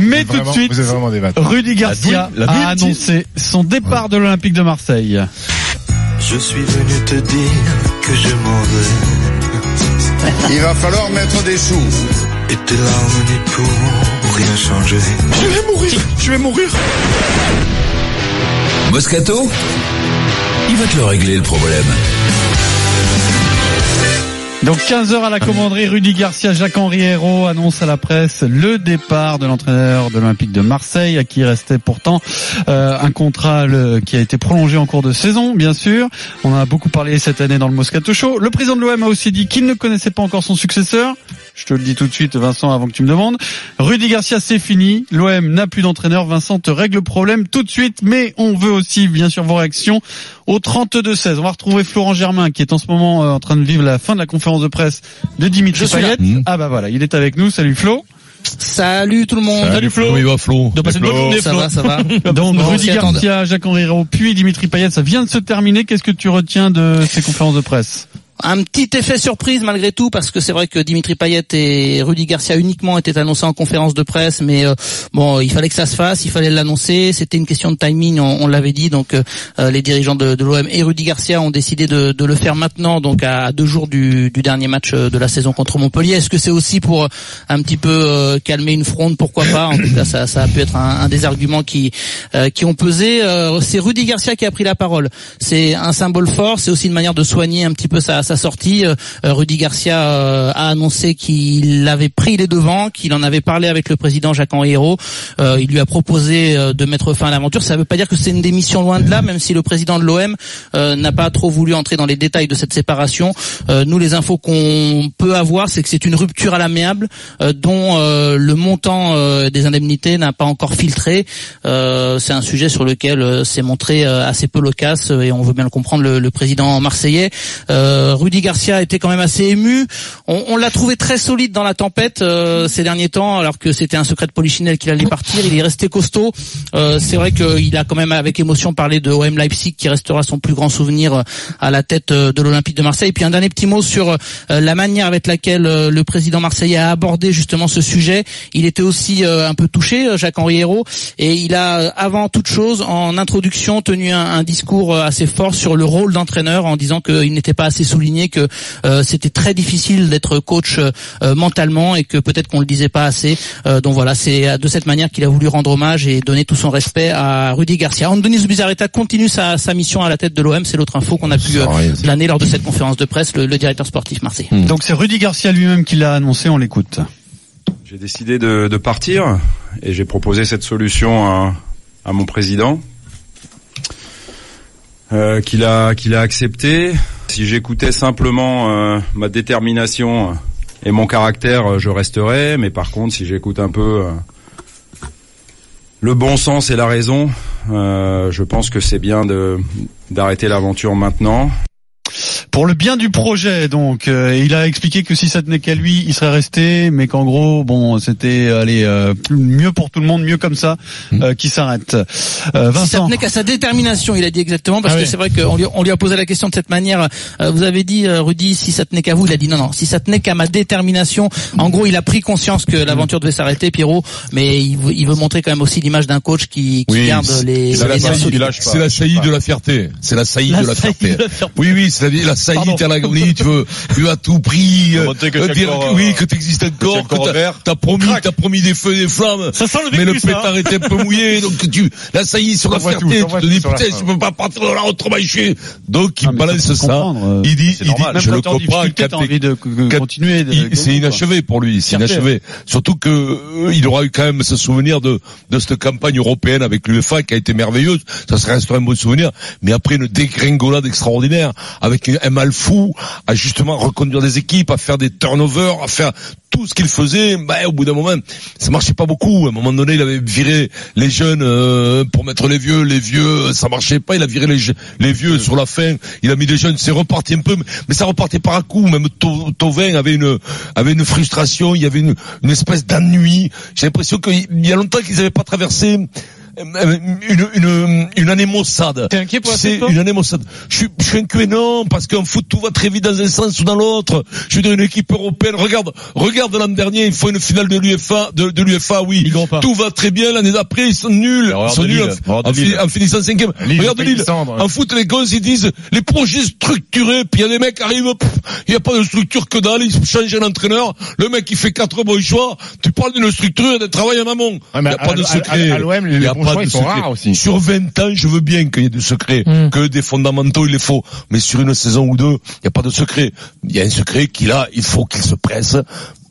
Mais tout de suite, Rudy Garcia a annoncé son départ de l'Olympique de Marseille. Je suis venu te dire que je m'en vais. Il va falloir mettre des sous. Et tes n'y pourront rien changer. Je vais mourir, je vais mourir. Moscato Il va te le régler le problème. Donc 15 heures à la commanderie, Rudy Garcia, Jacques-Henri Hérault annonce à la presse le départ de l'entraîneur de l'Olympique de Marseille, à qui restait pourtant euh, un contrat qui a été prolongé en cours de saison, bien sûr. On en a beaucoup parlé cette année dans le Moscato Show. Le président de l'OM a aussi dit qu'il ne connaissait pas encore son successeur. Je te le dis tout de suite, Vincent, avant que tu me demandes. Rudy Garcia, c'est fini. L'OM n'a plus d'entraîneur. Vincent te règle le problème tout de suite, mais on veut aussi, bien sûr, vos réactions au 32-16. On va retrouver Florent Germain, qui est en ce moment euh, en train de vivre la fin de la conférence de presse de Dimitri Payet. Ah bah voilà, il est avec nous. Salut Flo. Salut tout le monde. Salut, Flo. Comment il va Flo bonne journée, Ça va, ça va. Donc Rudy Garcia, Jacques-Henri puis Dimitri Payet, ça vient de se terminer. Qu'est-ce que tu retiens de ces conférences de presse? Un petit effet surprise malgré tout parce que c'est vrai que Dimitri Payet et Rudy Garcia uniquement étaient annoncés en conférence de presse, mais euh, bon, il fallait que ça se fasse, il fallait l'annoncer. C'était une question de timing, on, l'avait dit. Donc euh, euh, les dirigeants de, de l'OM et Rudy Garcia ont décidé de, de, le faire maintenant, donc à, deux jours du, du, dernier match de la saison contre Montpellier. Est-ce que c'est aussi pour un petit peu calmer une fronde? Pourquoi pas? En tout cas, ça, ça a pu être un, un des arguments qui qui ont pesé. c'est Rudy Garcia qui a pris la parole. C'est un symbole fort. C'est aussi une manière de soigner un petit peu sa sa sortie, euh, Rudy Garcia euh, a annoncé qu'il avait pris les devants, qu'il en avait parlé avec le président Jacques-Henri Hérault. Euh, il lui a proposé de mettre fin à l'aventure. Ça ne veut pas dire que c'est une démission loin de là, même si le président de l'OM n'a pas trop voulu entrer dans les détails de cette séparation. nous, les infos qu'on peut avoir, c'est que c'est une rupture à l'amiable dont le montant des indemnités n'a pas encore filtré. c'est un sujet sur lequel s'est montré assez peu loquace et on veut bien le comprendre le président marseillais. Rudy Garcia était quand même assez ému. On, l'a trouvé très solide dans la tempête euh, ces derniers temps, alors que c'était un secret de Polichinelle qu'il allait partir. Il est resté costaud. Euh, c'est vrai qu'il a quand même avec émotion parlé de OM Leipzig, qui restera son plus grand souvenir euh, à la tête de l'Olympique de Marseille. Et puis un dernier petit mot sur la manière avec laquelle le président marseillais a abordé justement ce sujet. Il était aussi un peu touché, Jacques-Henri Hérault, et il a avant toute chose, en introduction, tenu un, un discours assez fort sur le rôle d'entraîneur, en disant qu'il n'était pas assez souligné que euh, c'était très difficile d'être coach euh, mentalement et que peut-être qu'on le disait pas assez. Euh, donc voilà, c'est de cette manière qu'il a voulu rendre hommage et donner tout son respect à Rudy Garcia. Andoni Zubizarreta continue sa, mission à la tête de l'OM. C'est l'autre info qu'on a pu planer lors de cette conférence de presse, le, directeur sportif Marseille. Hmm. Donc c'est Rudy Garcia lui-même qui l'a annoncé. On l'écoute. J'ai décidé de, partir et j'ai proposé cette solution à, à mon président euh, qu'il a qu'il a accepté. Si j'écoutais simplement euh, ma détermination et mon caractère, euh, je resterais. Mais par contre, si j'écoute un peu le bon sens et la raison, je pense que c'est bien de d'arrêter l'aventure maintenant pour le bien du projet. Donc, euh, il a expliqué que si ça tenait qu'à lui, il serait resté, mais qu'en gros, bon, c'était allez euh, mieux pour tout le monde, mieux comme ça, hmm. euh, qui s'arrête. Vincent. Si ça tenait qu'à sa détermination, il a dit exactement, parce ah que c'est vrai qu'on lui, on lui a posé la question de cette manière. vous avez dit, Rudy, si ça tenait qu'à vous, il a dit non, non. Si ça tenait qu'à ma détermination, en gros, il a pris conscience que l'aventure devait s'arrêter, Pierrot, mais il veut, il veut montrer quand même aussi l'image d'un coach qui, qui garde les. C'est la, saillie de la fierté. C'est la saillie de la fierté. Oui, oui, c'est la, la ça y est, t'es à l'agonie, tu veux, tu veux à tout prix, euh, euh, dire que, oui, que t'existes encore, que t'as promis, t'as promis des feux et des flammes. Ça sent le mais le hein. pétard était un peu mouillé, donc tu, là, ça y est, sur la fierté, tu te dis, putain, je peux pas partir dans la autrement Donc, il balance ça. Euh, il dit, il dit, je le comprends, envie de continuer. C'est inachevé pour lui, c'est inachevé. Surtout que, il aura eu quand même ce souvenir de, de cette campagne européenne avec l'UEFA qui a été merveilleuse. Ça serait un bon souvenir. Mais après une dégringolade extraordinaire avec un mal fou à justement reconduire des équipes, à faire des turnovers, à faire tout ce qu'il faisait, bah, au bout d'un moment, ça marchait pas beaucoup. À un moment donné, il avait viré les jeunes euh, pour mettre les vieux. Les vieux, ça marchait pas. Il a viré les, les vieux sur la fin. Il a mis les jeunes. C'est reparti un peu, mais ça repartait par à coup. Même Tovin avait une avait une frustration. Il y avait une, une espèce d'ennui. J'ai l'impression qu'il y a longtemps qu'ils n'avaient pas traversé une, une, une année maussade. T'es inquiet pour la C'est une année maussade. Je suis, je suis inquiet, non, parce qu'en foot, tout va très vite dans un sens ou dans l'autre. Je veux dire, une équipe européenne, regarde, regarde l'an dernier, il faut une finale de l'UFA, de, de l'UFA, oui. Tout va très bien, l'année d'après, ils sont nuls. Ils sont nuls en- finissant cinquième. Lille, Regarde Lille. En foot, les gosses, ils disent, les projets structurés, puis il y a des mecs qui arrivent, il n'y a pas de structure que dalle, ils changent l'entraîneur, le mec, il fait quatre bons choix, tu parles d'une structure et d'un travail en amont. Il n'y a à- pas de secret. à- l'OM, les pas de secret. aussi. Sur 20 ans, je veux bien qu'il y ait du secret, Mm. que des fondamentaux, il les faut. Mais sur une saison ou deux, il n'y a pas de secret. Il y a un secret qu'il a, il faut qu'il se presse.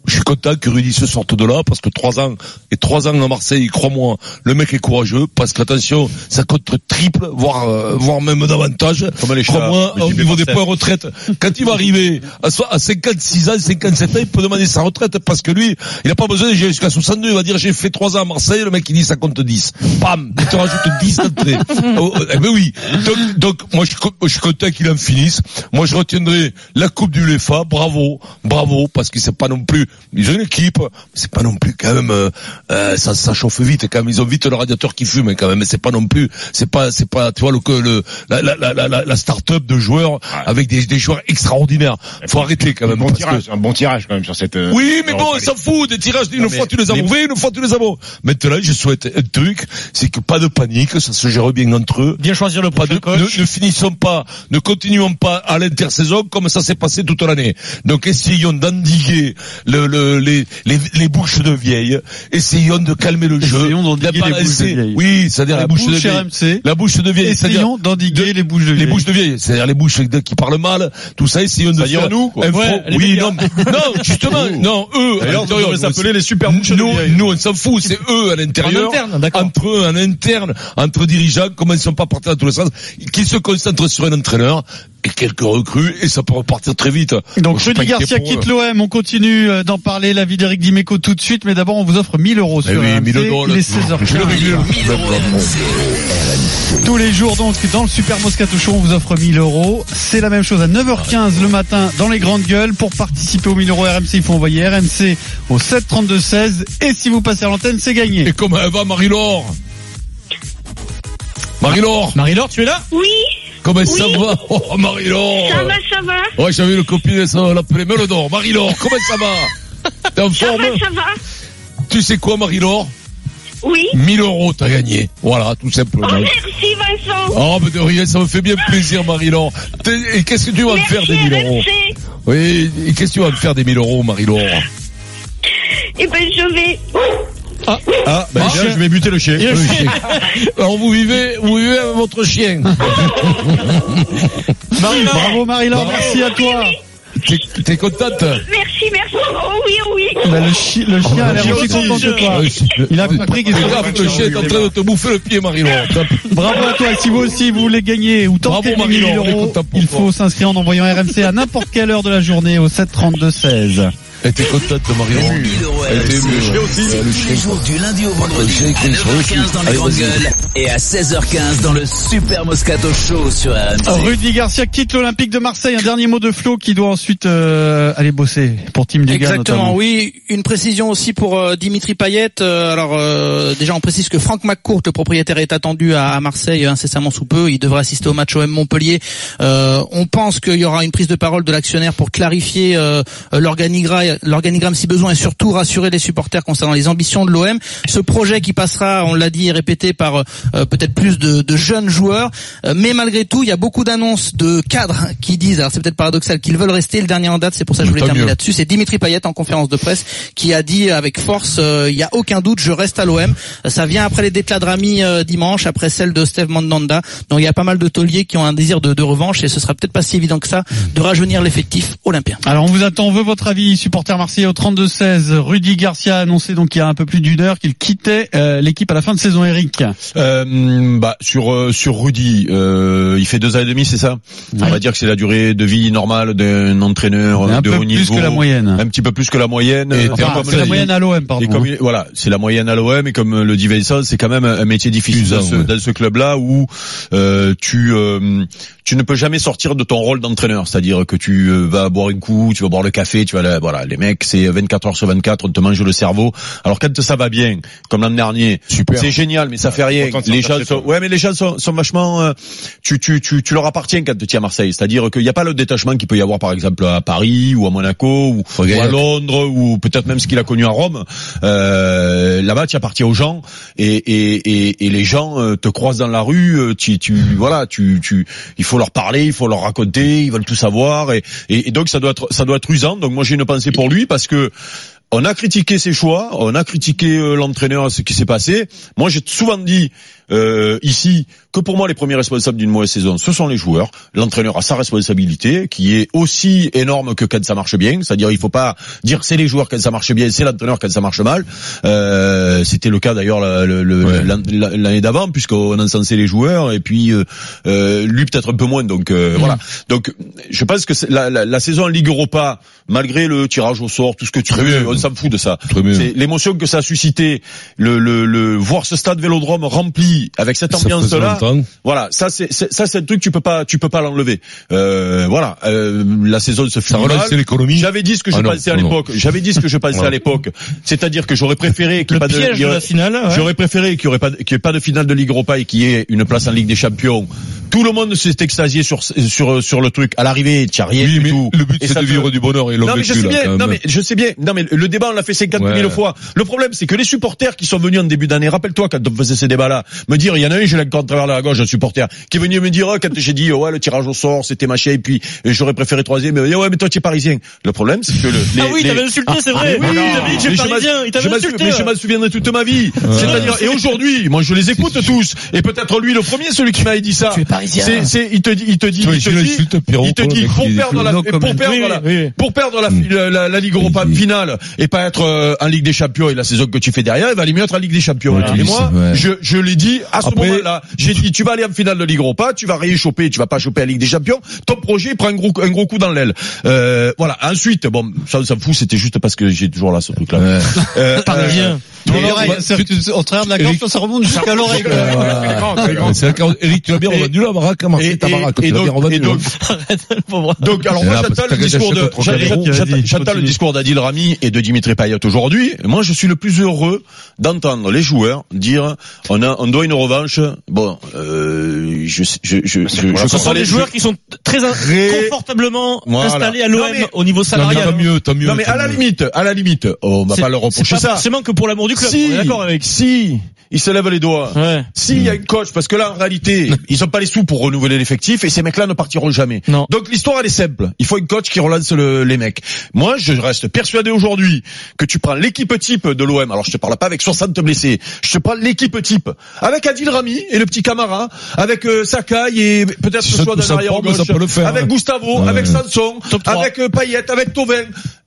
Je suis content que Rudy se sorte de là parce que trois ans et trois ans à Marseille, crois-moi, le mec est courageux parce qu'attention, ça compte triple, voire euh, voire même davantage. Comme les chats, Crois-moi, au niveau des points retraite, quand il va arriver à, à 56 ans, 57 ans, il peut demander sa retraite parce que lui, il n'a pas besoin d'aller jusqu'à 62. Il va dire j'ai fait trois ans à Marseille, le mec il dit ça compte 10. Bam, il te rajoute 10 d'entrée. Oh, oh, eh ben oui. Donc, donc moi je, suis co- je suis content qu'il en finisse. Moi je retiendrai la Coupe du UEFA. Bravo, bravo, parce que c'est pas non plus ils ont une équipe, mais c'est pas non plus quand même euh, euh, ça, ça chauffe vite quand même. Ils ont vite le radiateur qui fume quand même. Mais c'est pas non plus, c'est pas c'est pas tu vois le le la la la, la, la start-up de joueurs avec des, des joueurs extraordinaires. Faut arrêter quand même. Bon parce que- tirage, un bon tirage quand même sur cette. euh, oui, mais bon, on s'en fout des tirages. Une Non, mais fois tu les as mauvais, une fois tu les as bons. Maintenant, je souhaite un truc, c'est que pas de panique, ça se gère bien entre eux. Bien choisir le Pas de, ne, ne finissons pas, ne continuons pas à l'intersaison comme ça s'est passé toute l'année. Donc essayons d'endiguer le, le, les, les, les bouches de vieille. Essayons de calmer le jeu. Essayons d'endiguer les bouches de vieille. Oui, c'est-à-dire La les bouches de bouche vieille. RMC. La bouche de vieille. c'est-à-dire Essayons d'endiguer les bouches de les vieille. bouches de vieille, c'est-à-dire les bouches de- qui parlent mal, tout ça, essayons de faire nous, quoi. Ouais, les oui, non, non, justement, non, eux, à D'ailleurs, l'intérieur, on devrait s'appeler les super bouches de nous, vieille. nous, on s'en fout, c'est eux à l'intérieur, entre eux, en interne, entre dirigeants, comment ils sont pas partis dans tous les sens, qui se concentrent sur un entraîneur, et quelques recrues, et ça peut repartir très vite. Donc Rudy Garcia quitte l'OM, on continue euh, d'en parler, la vie d'Eric Dimeco tout de suite, mais d'abord on vous offre 1000 euros Eh sur oui, RMC. 1000 euros, il là. est 16h15. Je le régule. Tous les jours donc dans le Super Moscato Show on vous offre 1000 euros. C'est la même chose à 9h15 le matin dans les grandes gueules. Pour participer aux 1000 euros RMC il faut envoyer RMC au 732 16 et si vous passez à l'antenne c'est gagné. Et comment elle va, Marie-Laure? Marie-Laure, Marie-Laure tu es là? Oui, comment ça va? Oh, Marie-Laure! ça va, ça va. Ouais, j'avais le copine, ça l'appelait Melodor. Marie-Laure, comment ça va? T'es en Ça forme? va, ça va. Tu sais quoi, Marie-Laure? Oui. 1000 euros, t'as gagné. Voilà, tout Oh, simplement. merci Vincent. Oh, mais de rien, ça me fait bien plaisir, Marie-Laure. Et qu'est-ce que tu vas me faire des 1000 euros? Oui, et qu'est-ce que tu vas me faire des 1000 euros, Marie-Laure? Eh ben, je vais... Ah, bah, Ah. déjà, je vais buter le chien. Alors, vous vivez, vous vivez avec votre chien. Marie-Laure. Bravo Marie-Laure, Bravo. merci à toi. T'es, t'es contente? Merci, merci. Oh oui, oh oui. Bah, le, chi- le chien a l'air Chien aussi content que toi. Il a compris qu'il gaffe, le chien est en train de te bouffer le pied, Marie-Laure. Bravo à toi. Si vous aussi vous voulez gagner ou tenter Bravo, les 1000 Marie-Laure, on est euros, il toi. faut s'inscrire en envoyant RMC à n'importe quelle heure de la journée au 732 16. Elle était contente, Marie-Laure. 1000 ouais. aussi. Le Tous les jours du lundi au vendredi Le à il sur le 9h15 dans les grandes gueules et à 16h15 dans le Super Moscato Show sur RMC. Rudy Garcia quitte l'Olympique de Marseille. Un dernier mot de Flo qui doit ensuite euh, aller bosser pour Team Liga Exactement, notamment. oui. Une précision aussi pour euh, Dimitri Payet. Euh, alors euh, déjà, on précise que Franck McCourt, le propriétaire, est attendu à, à Marseille incessamment sous peu. Il devrait assister au match OM Montpellier. Euh, on pense qu'il y aura une prise de parole de l'actionnaire pour clarifier euh, l'organigramme, l'organigramme si besoin et surtout rassurer les supporters concernant les ambitions de l'OM. Ce projet qui passera, on l'a dit et répété, par euh, peut-être plus de, de jeunes joueurs. Euh, mais malgré tout, il y a beaucoup d'annonces de cadres qui disent, alors c'est peut-être paradoxal, qu'ils veulent rester. Le dernier en date, c'est pour ça que je voulais terminer mieux. là-dessus. C'est Dimitri Payet en conférence de presse qui a dit avec force, euh, il y a aucun doute, je reste à l'OM. Ça vient après les déclats de Rami euh, dimanche, après celle de Steve Mandanda. Donc il y a pas mal de tauliers qui ont un désir de, de revanche et ce sera peut-être pas si évident que ça de rajeunir l'effectif olympien. Alors on vous attend, on veut votre avis, supporter marseillais au 32-16. Rudy Garcia a annoncé donc il y a un peu plus d'une heure qu'il quittait euh, l'équipe à la fin de saison, Eric. Euh, bah sur euh, sur Rudy, euh, il fait deux ans et demi, c'est ça? On va dire que c'est la durée de vie normale d'un entraîneur Un de peu haut plus niveau. que la moyenne. Un petit peu plus que la moyenne. Enfin, c'est la l'a moyenne à l'OM, Et pardon. comme voilà, c'est la moyenne à l'OM et comme le dit Vincent, c'est quand même un métier difficile dans ce, ouais. dans ce club-là où euh, tu euh, tu ne peux jamais sortir de ton rôle d'entraîneur, c'est-à-dire que tu vas boire un coup, tu vas boire le café, tu vas là, voilà, les mecs c'est 24 heures sur 24, on te mange le cerveau. Alors quand ça va bien, comme l'an dernier, Super. c'est génial, mais ça fait rien. Les gens sont, ouais, mais les gens sont, sont vachement, euh, tu, tu, tu, tu leur appartiens quand tu es à Marseille. C'est-à-dire qu'il n'y a pas le détachement qu'il peut y avoir par exemple à Paris ou à Monaco ou, ou à. Londres ou peut-être même ce qu'il a connu à Rome. Euh, là-bas, tu appartiens aux gens et, et, et, et les gens euh, te croisent dans la rue. euh, Tu, tu, voilà, tu, tu, il faut leur parler, il faut leur raconter, ils veulent tout savoir et, et, et donc ça doit être, ça doit être usant. Donc moi j'ai une pensée pour lui parce que on a critiqué ses choix, on a critiqué euh, l'entraîneur, ce qui s'est passé. Moi, j'ai souvent dit euh, ici que pour moi, les premiers responsables d'une mauvaise saison, ce sont les joueurs. L'entraîneur a sa responsabilité, qui est aussi énorme que quand ça marche bien. C'est-à-dire, il faut pas dire c'est les joueurs quand ça marche bien, c'est l'entraîneur quand ça marche mal. Euh, C'était le cas d'ailleurs Ouais. l'année d'avant, puisqu'on encensait les joueurs et puis euh, euh, lui peut-être un peu moins. Donc euh, voilà. Donc je pense que la, la, la saison en Ligue Europa, malgré le tirage au sort, tout ce que tu veux. On s'en fout de ça. C'est l'émotion que ça a suscité, le, le, le voir ce stade Vélodrome rempli avec cette ambiance-là. Voilà, ça c'est ça c'est un truc tu peux pas tu peux pas l'enlever. Euh, voilà, euh, la saison se mal. l'économie. J'avais dit ce que je Ah pensais à non, non. l'époque. J'avais dit ce que je pensais à l'époque. C'est-à-dire que j'aurais préféré qu'il n'y ait pas de, de la finale. ouais. J'aurais préféré qu'il n'y pas, qu'il y ait pas de finale de Ligue Europa et qu'il y ait une place en Ligue des Champions. Tout le monde s'est extasié sur sur sur le truc. À l'arrivée, tu rien Oui, du tout. le but c'est de vivre du bonheur et non mais je sais bien, non mais je sais bien, non mais le débat on l'a fait 50 000 Ouais. fois. Le problème c'est que les supporters qui sont venus en début d'année, rappelle-toi quand on faisait ces débats-là, me dire il y en a un, je l'ai encore à travers la gauche, un supporter, qui est venu me dire oh, quand j'ai dit oh, ouais le tirage au sort c'était machin et puis euh, j'aurais préféré troisième, mais il me dit, ouais mais toi tu es parisien. Le problème c'est que le, les, Ah oui, les- t'avais insulté, c'est vrai. oui, il t'avait dit que m'en- parisien. Il t'avait insulté. mais je m'en souviendrai toute ma vie. C'est-à-dire, et aujourd'hui, moi je les écoute tous, et peut-être lui le premier, celui qui m'avait dit ça. Tu es parisien. C'est, il te dit, il te dit, il te dit, il te le pour perdre la, pour perdre Oui, la, oui, oui. pour perdre la, la, la- la Ligue Europa Oui. finale et pas être euh, en Ligue des Champions et la saison que tu fais derrière, il va aller mieux être en Ligue des Champions. Tu et dis moi, ça, ouais. je, je l'ai dit à ce moment-là. J'ai dit, tu vas aller en finale de Ligue Europa, tu vas rien choper, tu vas pas choper la Ligue des Champions. Ton projet prend un gros, un gros coup dans l'aile. Euh, voilà. Ensuite, bon, ça on s'en fout, c'était juste parce que j'ai toujours là ce truc-là. Ouais. Euh, c'est-à-dire que tu- au travers de la gorge, ça remonte jusqu'à l'oreille. Voilà. C'est Eric, tu l'as bien revendu là, Barack, à Marseille, et- ta baraque, et tu l'as bien donc- revendu. et donc- hein. Alors moi, que le discours de, j'entends le discours d'Adil Rami et de Dimitri Payet aujourd'hui. Moi, je suis le plus heureux d'entendre les joueurs dire, on a, on doit une revanche. Bon, euh, je, je, je, je, je, Ce je Ce sont les- joueurs qui sont très confortablement Voilà. installés à Non, l'OM mais- au niveau Non, mais salarial. tant mieux, tant mieux. Non, mais à la limite, à la limite, on va C'est- pas leur C'est reprocher ça. forcément que pour l'amour du club. Si, On est d'accord avec. si, ils se lèvent les doigts. Ouais. S'il y a une coach, parce que là, en réalité, ils ont pas les sous pour renouveler l'effectif et ces mecs-là ne partiront jamais. Non. Donc l'histoire, elle est simple. Il faut une coach qui relance le- les mecs. Moi, je reste persuadé aujourd'hui que tu prends l'équipe type de l'OM. Alors, je te parle pas avec 60 blessés. Je te parle l'équipe type. Avec Adil Rami et le petit Camara, avec euh, Sakai et peut-être Si ce peut d'un arrière gauche. Avec hein. Gustavo, Ouais. avec Sanson, avec euh, Payet, avec Tovin.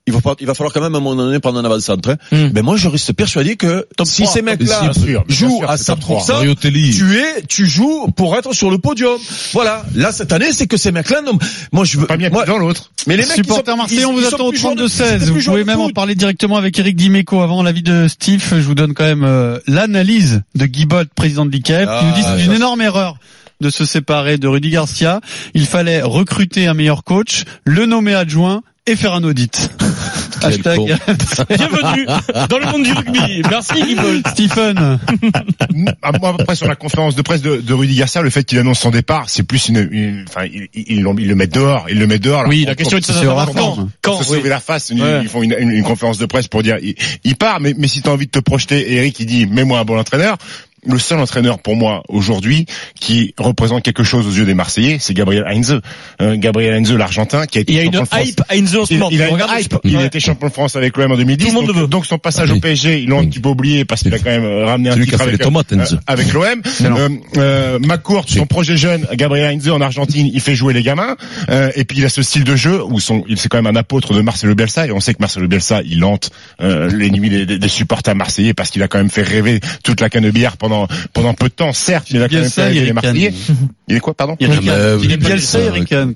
Il va, pas- il va falloir quand même à un moment donné prendre un avant-centre. hein. Hmm. Mais moi, je reste persuadé que si trois, ces top mecs-là jouent sûr, à c'est top 100%, Mariotelli. tu es, tu joues pour être sur le podium. Voilà. Là, cette année, c'est que ces mecs-là, non, moi, je veux, Pas bien dans l'autre. mais les mecs, Supporter ils sont, Marseillais, ils- on vous attend au plus joueurs de- 32-16. c'est Vous pouvez même en parler directement avec Eric Dimeco avant l'avis de Steve. Je vous donne quand même euh, l'analyse de Guy Bott, président de l'ICAF. Ah, Il nous dit c'est une énorme erreur de se séparer de Rudy Garcia. Il fallait recruter un meilleur coach, le nommer adjoint et faire un audit. Hashtag. Bienvenue dans le monde du rugby. Merci. Stephen. Ah, moi, après, sur la conférence de presse de, de Rudy Garcia, le fait qu'il annonce son départ, c'est plus une, une- enfin, ils, le mettent dehors, ils le mettent dehors. Oui, la question est de quand. pour Quand se oui. sauver la face, ils, Ouais. ils font une, une- une conférence de presse pour dire, il, il part, mais, mais si t'as envie de te projeter, Eric, il dit, mets-moi un bon entraîneur. Le seul entraîneur pour moi aujourd'hui qui représente quelque chose aux yeux des Marseillais, c'est Gabriel Heinze. Euh, Gabriel Heinze, l'Argentin, qui a été Il y a une champion de France. hype à Enzo en ce Il, moment. il a une hype. Il a Ouais. été champion de France avec l'OM en 2010. Tout le monde donc, le veut. donc son passage Oui. au PSG, ils l'ont un petit peu oublié parce qu'il a quand même ramené un titre a avec, tomates, euh, avec l'OM. Euh, euh, McCourt, son projet jeune, Gabriel Heinze en Argentine, il fait jouer les gamins. Euh, et puis il a ce style de jeu où son, il c'est quand même un apôtre de Marcelo Bielsa et on sait que Marcelo Bielsa, il hante euh, les nuits des, des- des supporters marseillais parce qu'il a quand même fait rêver toute la canne de billard pendant pendant pendant peu de temps, certes, mais il a quand même les Eric Marseillais. Il est quoi, pardon Il Ah, est mais Bielsa, ça, Eric. Non,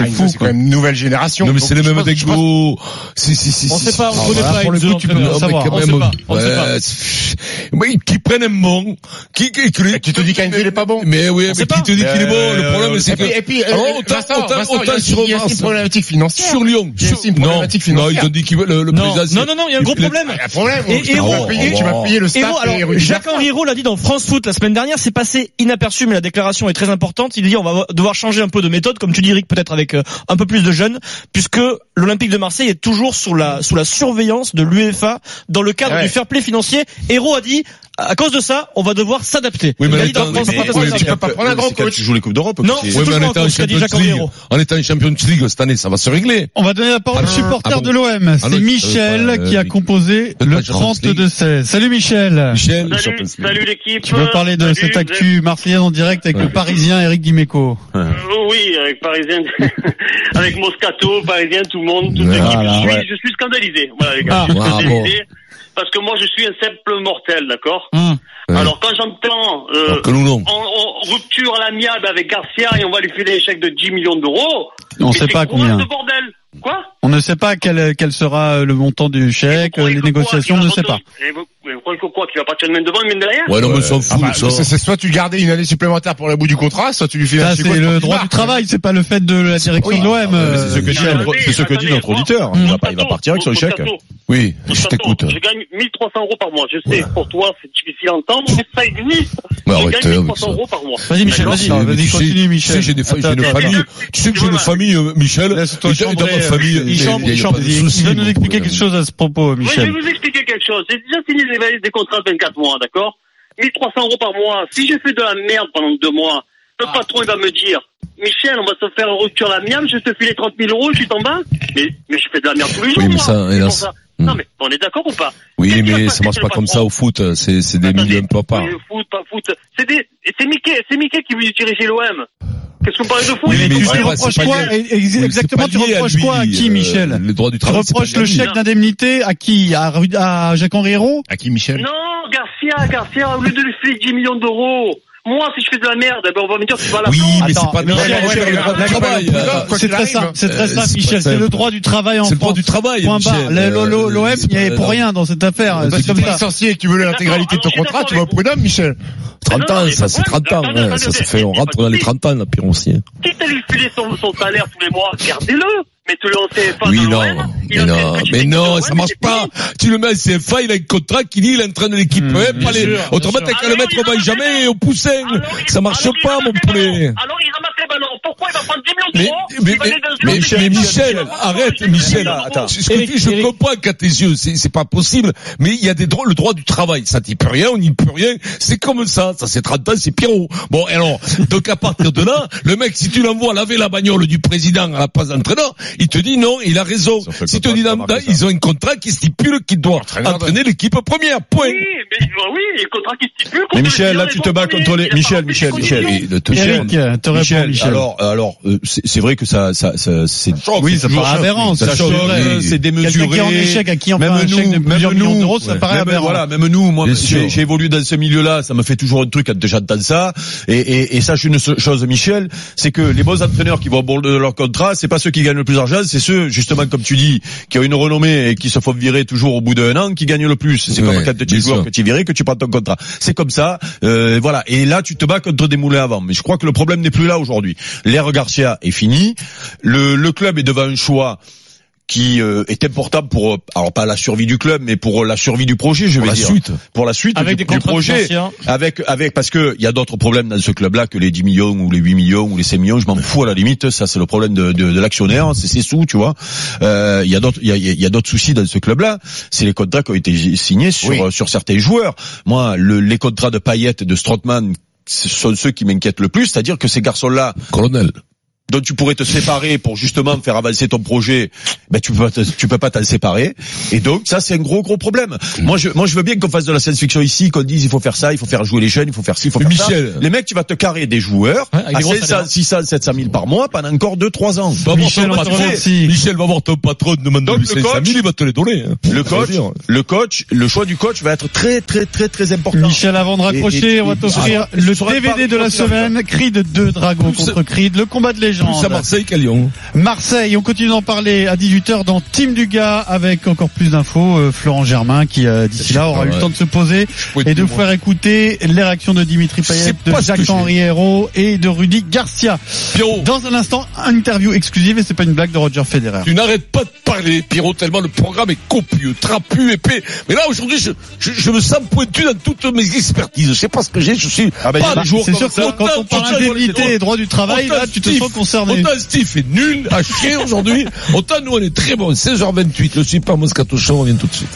mais c'est quand même une nouvelle génération. Non mais c'est les mêmes pense- Degbo. Si si si. On sait pas, on connaît pas pour le coup, tu peux pas savoir. On sait pas, on sait pas. ouais, c'est- oui, qui prennent un bon, qui, qui, qui, te dis qu'Heinze, il est pas bon. Mais oui, mais sait qui pas. te dit qu'il est bon? Le problème, c'est et que, puis, et puis, Alors, euh, autant- Vincent, autant- Vincent, il y a autant aussi- sur il y a une problématique financière. sur Lyon. Il y a aussi une non, problématique non, financière. ils ont dit que le, Non, président, non, non, non, il y a un gros il- problème. Il y a un problème. Et- tu et vas payer, oh, payer le staff alors, Jacques. Henriot l'a dit dans France Foot la semaine dernière, c'est passé inaperçu, mais la déclaration est très importante. Il dit on va devoir changer un peu de méthode, comme tu dis Eric, peut-être avec euh, un peu plus de jeunes, puisque l'Olympique de Marseille est toujours sous la sous la surveillance de l'UEFA dans le cadre Ouais. du fair play financier. Héros a dit à cause de ça, on va devoir s'adapter. Oui, mais a en étant- tu peux pas prendre un grand C'est quand coach. tu joues les Coupes d'Europe. Non, c'est c'est- Oui, mais toujours étant en cause, qu'a dit Champions Jacques en étant Champions League cette année, ça va se régler. On va donner la parole Ah au supporter Ah de l'OM. Ah C'est Michel euh, qui a euh, composé le pas Champions 32-16. Salut Michel. Michel, Salut, l'équipe. Tu veux parler de cette actu marseillaise en direct avec le Parisien Eric Dimeco. Euh, oui, avec Parisien, avec Moscato, Parisien, tout le monde, toute l'équipe. Je suis scandalisé. Voilà, les gars, Parce que moi, je suis un simple mortel, d'accord Hum. Ouais. Alors, quand j'entends euh, rupture à l'amiable avec Garcia et on va lui filer un chèque de 10 millions d'euros, On sait pas combien. bordel? Quoi? On ne sait pas quel, quel sera le montant du chèque, les négociations, on ne sait pas. retourner- Et vous, que quoi Qu'il va partir de main devant, de main derrière Ouais, non, mais on s'en Ah fout, bah, ça. c'est- soit tu gardais une année supplémentaire pour le bout du contrat, soit tu lui files un c'est le droit du travail, c'est pas le fait de la direction Oui. de l'OM. Ah, C'est ce que dit notre- c'est ce que dit attendez, notre moi, auditeur. Il va pas, il va partir avec son chèque. Oui, je t'écoute. Je gagne 1300 euros par mois. Je sais, pour toi, c'est difficile à entendre, mais ça existe. Mais je gagne avec 1300 ça. euros par mois. Vas-y Michel, vas-y. Vas-y, tu continue, Tu Michel. sais, j'ai une famille. Tu sais que j'ai une famille, euh, Michel. Laisse-toi famille, euh, il va nous expliquer quelque chose à ce propos, Oui, je vais Michel. vous expliquer quelque chose. J'ai déjà signé des, des contrats de 24 mois, d'accord 1300 euros par mois. Si j'ai fait de la merde pendant deux mois, le Ah. patron, il va me dire, Michel, on va se faire une rupture à l'amiable, je te file les 30 000 euros, je suis en bas. Mais, mais je fais de la merde tous les jours, Oui, mais moi. ça, hélas. pour ça. Hmm. Non, mais on est d'accord ou pas Oui, mais ça marche pas comme ça au foot. C'est, des millions de papas. oui, foot, pas foot. C'est des, c'est Mickey, c'est Mickey qui veut diriger l'OM. Qu'est-ce que vous parlez de foot Oui, Mais mais tu reproches quoi Exactement, tu reproches lui, quoi à qui, euh, Michel Le droit du Tu travail. c'est reproches le chèque d'indemnité à qui à, Ru- à Jacques Henri Hérault À qui, Michel Non, Garcia, Garcia, au lieu de lui filer 10 millions d'euros, moi, si je fais de la merde, ben, on va me dire que tu vas à la Oui, mais c'est pas. Michel, euh, quoi C'est très simple, c'est très Euh, simple, c'est Michel. pas C'est le droit du travail en C'est le droit du travail, Point barre. L'OM c'est n'y est pas- pour rien dans cette affaire. Bah, C'est si comme tu es ça. que tu veux l'intégralité de ton contrat, tu vas au prud'homme, Michel. 30 Non, ans, ça, pas c'est de 30 ans. Ça, fait, on rentre dans les attendez. 30 ans, là, pire aussi. Quitte à lui filer son, son salaire tous les mois, gardez-le. Mettez-le en CFA Oui, dans non, mais non, mais non, ça marche pas. Tu le mets à CFA, il a un contrat qui dit, il entraîne l'équipe, Mmh, pas les, autrement, t'as qu'à le mettre au Benjamin et ballons. au Poussin. Ça marche pas, mon poulet. Alors, il ramasse les ballons. Pourquoi il va prendre 10 millions Mais, d'euros mais, mais, mais, mais. Michel, arrête, Michel. Attends. Ce que Eric, tu- je comprends qu'à tes yeux, c'est, c'est pas possible, mais il y a des droits, le droit du travail. Ça t'y peut rien, on n'y peut rien. C'est comme ça. Ça, c'est 30 ans, c'est Pierrot. Bon, alors, donc à partir de là, le mec, si tu l'envoies laver la bagnole du président à la place d'entraîneur, il te dit non, il a raison. Si te dit ça. ils ont un contrat qui stipule qu'il doit de- entraîner l'équipe première. Point. Oui, mais oui, il y a le contrat qui stipule. contre Mais Michel, là, tu te bats contre les, Michel, Michel, Michel. de Michel, Michel. alors, alors, euh, c'est vrai que ça, ça, ça c'est Oui, ça paraît aberrant. Ça choque, c'est démesuré. Quelqu'un en échec, à qui on fait Même un chèque de nous, plusieurs même millions nous, d'euros, ça paraît même, aberrant. Voilà, même nous, moi, Bien j'ai sûr. j'ai évolué dans ce milieu-là, ça me fait toujours un truc quand j'entends ça. Et sache une chose, Michel, c'est que les bons entraîneurs qui vont au bout de leur contrat, c'est pas ceux qui gagnent le plus d'argent, c'est ceux, justement, comme tu dis, qui ont une renommée et qui se font virer toujours au bout d'un an, qui gagnent le plus. C'est Ouais, comme quand tu es joueur que tu es viré, que tu prends ton contrat. C'est comme ça, euh, voilà. Et là, tu te bats contre des moulins avant. Mais je crois que le problème n'est plus là aujourd'hui. L'ère Garcia est finie. Le, le club est devant un choix qui euh, est important pour, euh, alors pas la survie du club, mais pour la survie du projet, je Pour vais la dire. suite. Pour la suite Avec du, des du contrats projet. financiers. Avec, avec, parce que il y a d'autres problèmes dans ce club-là que les 10 millions ou les 8 millions ou les 5 millions, je m'en fous à la limite. Ça, c'est le problème de, de, de l'actionnaire, c'est ses sous, tu vois. Euh, Il y a d'autres, il y a, y a d'autres soucis dans ce club-là. C'est les contrats qui ont été signés sur, Oui. euh, sur certains joueurs. Moi, le, les contrats de Payet et de Strootman, ce sont ceux qui m'inquiètent le plus, c'est-à-dire que ces garçons-là, Colonel. Dont tu pourrais te séparer pour justement faire avancer ton projet, ben tu peux pas te- tu peux pas t'en séparer. Et donc ça c'est un gros gros problème. Moi je moi je veux bien qu'on fasse de la science-fiction ici, qu'on dise il faut faire ça, il faut faire jouer les jeunes, il faut faire ci, il faut Mais faire Michel. ça. Les mecs tu vas te carrer des joueurs Ouais, à des gros 500, salaires. 600, 700 000 par mois pendant encore 2-3 ans. Va voir Michel, patron. Michel va voir ton patron, demande Donc, lui le 500 000, coach- il va te les donner. hein. Le coach, le coach, le choix du coach va être très très très très important. Michel, avant de raccrocher, Et- et- on va t'offrir le DVD de la semaine, Creed 2 Dragon contre Creed, le combat de Plus à légende. Marseille qu'à Lyon. Marseille, on continue d'en parler à 18h dans Team Dugas avec encore plus d'infos. Euh, Florent Germain qui euh, d'ici là aura eu le temps de se poser et de faire écouter les réactions de Dimitri Payet, de Jacques-Henri Hérault et de Rudy Garcia. Pierrot, Dans un instant, une interview exclusive et c'est pas une blague de Roger Federer. tu n'arrêtes pas de parler, Pierrot, tellement le programme est copieux, trapu, épais. Mais là, aujourd'hui, je, je, je me sens pointu dans toutes mes expertises. Je sais pas ce que j'ai, je suis Ah ben, pas bah, des joueurs C'est sûr que quand on parle indemnité et droit du travail, là, tu te sens concerné. Autant Steve est nul à chier aujourd'hui, autant nous on est très bon. 16h28, le Super Moscato Show, on revient tout de suite.